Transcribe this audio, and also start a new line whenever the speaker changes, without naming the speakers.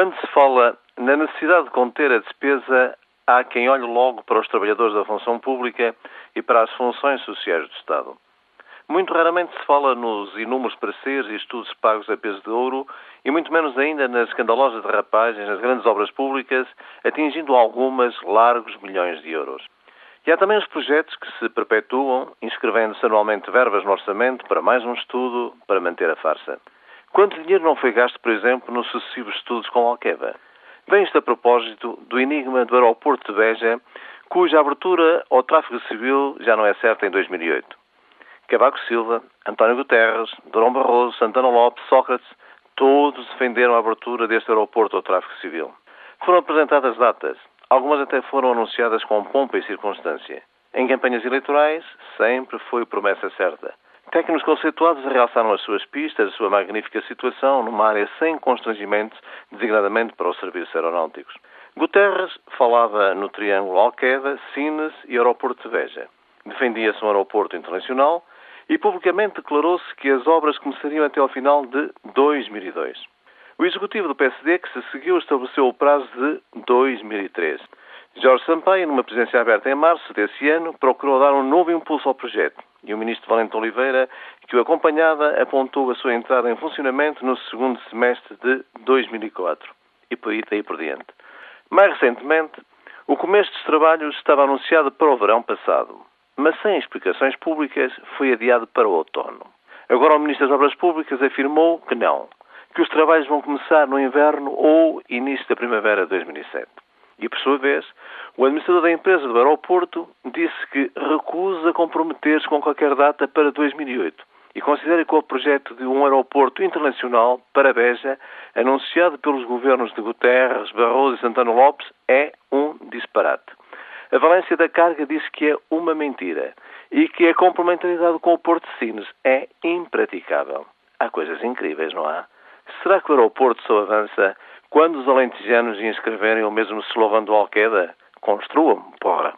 Quando se fala na necessidade de conter a despesa, há quem olhe logo para os trabalhadores da função pública e para as funções sociais do Estado. Muito raramente se fala nos inúmeros pareceres e estudos pagos a peso de ouro e muito menos ainda nas escandalosas derrapagens nas grandes obras públicas, atingindo algumas largos milhões de euros. E há também os projetos que se perpetuam, inscrevendo-se anualmente verbas no orçamento para mais um estudo para manter a farsa. Quanto dinheiro não foi gasto, por exemplo, nos sucessivos estudos com Alqueva? Vem isto a propósito do enigma do aeroporto de Beja, cuja abertura ao tráfego civil já não é certa em 2008. Cavaco Silva, António Guterres, Durão Barroso, Santana Lopes, Sócrates, todos defenderam a abertura deste aeroporto ao tráfego civil. Foram apresentadas datas, algumas até foram anunciadas com pompa e circunstância. Em campanhas eleitorais, sempre foi promessa certa. Técnicos conceituados realçaram as suas pistas, a sua magnífica situação numa área sem constrangimentos, designadamente para os serviços aeronáuticos. Guterres falava no Triângulo Alqueva, Sines e Aeroporto de Veja. Defendia-se um aeroporto internacional e publicamente declarou-se que as obras começariam até ao final de 2002. O executivo do PSD que se seguiu estabeleceu o prazo de 2003. Jorge Sampaio, numa presidência aberta em março desse ano, procurou dar um novo impulso ao projeto e o ministro Valente Oliveira, que o acompanhava, apontou a sua entrada em funcionamento no segundo semestre de 2004 e por aí daí por diante. Mais recentemente, o começo dos trabalhos estava anunciado para o verão passado mas sem explicações públicas foi adiado para o outono. Agora o Ministro das Obras Públicas afirmou que não, que os trabalhos vão começar no inverno ou início da primavera de 2007. E, por sua vez, o administrador da empresa do aeroporto disse que recusa comprometer-se com qualquer data para 2008 e considera que o projeto de um aeroporto internacional para Beja, anunciado pelos governos de Guterres, Barroso e Santana Lopes, é um disparate. A valência da carga diz que é uma mentira e que a complementaridade com o Porto de Sines é impraticável. Há coisas incríveis, não há? Será que o aeroporto só avança quando os alentejanos inscreverem o mesmo slogan do Alqueda? Construam, porra!